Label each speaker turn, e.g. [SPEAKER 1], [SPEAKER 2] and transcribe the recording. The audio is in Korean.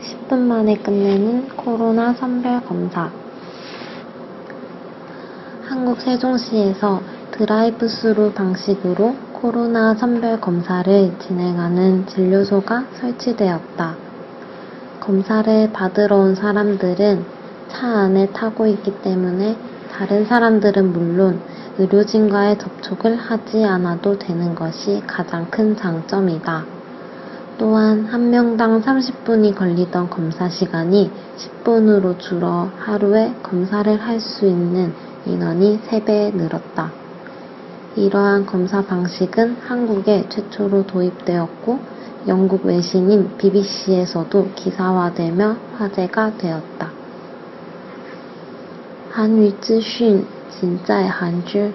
[SPEAKER 1] 10분 만에 끝내는 코로나 선별 검사. 한국 세종시에서 드라이브 스루 방식으로 코로나 선별 검사를 진행하는 진료소가 설치되었다. 검사를 받으러 온 사람들은 차 안에 타고 있기 때문에 다른 사람들은 물론 의료진과의 접촉을 하지 않아도 되는 것이 가장 큰 장점이다. 또한 한 명당 30분이 걸리던 검사 시간이 10분으로 줄어 하루에 검사를 할 수 있는 인원이 3배 늘었다. 이러한 검사 방식은 한국에 최초로 도입되었고 영국 외신인 BBC에서도 기사화되며 화제가 되었다. 한위즈쉰 진짜의 한줄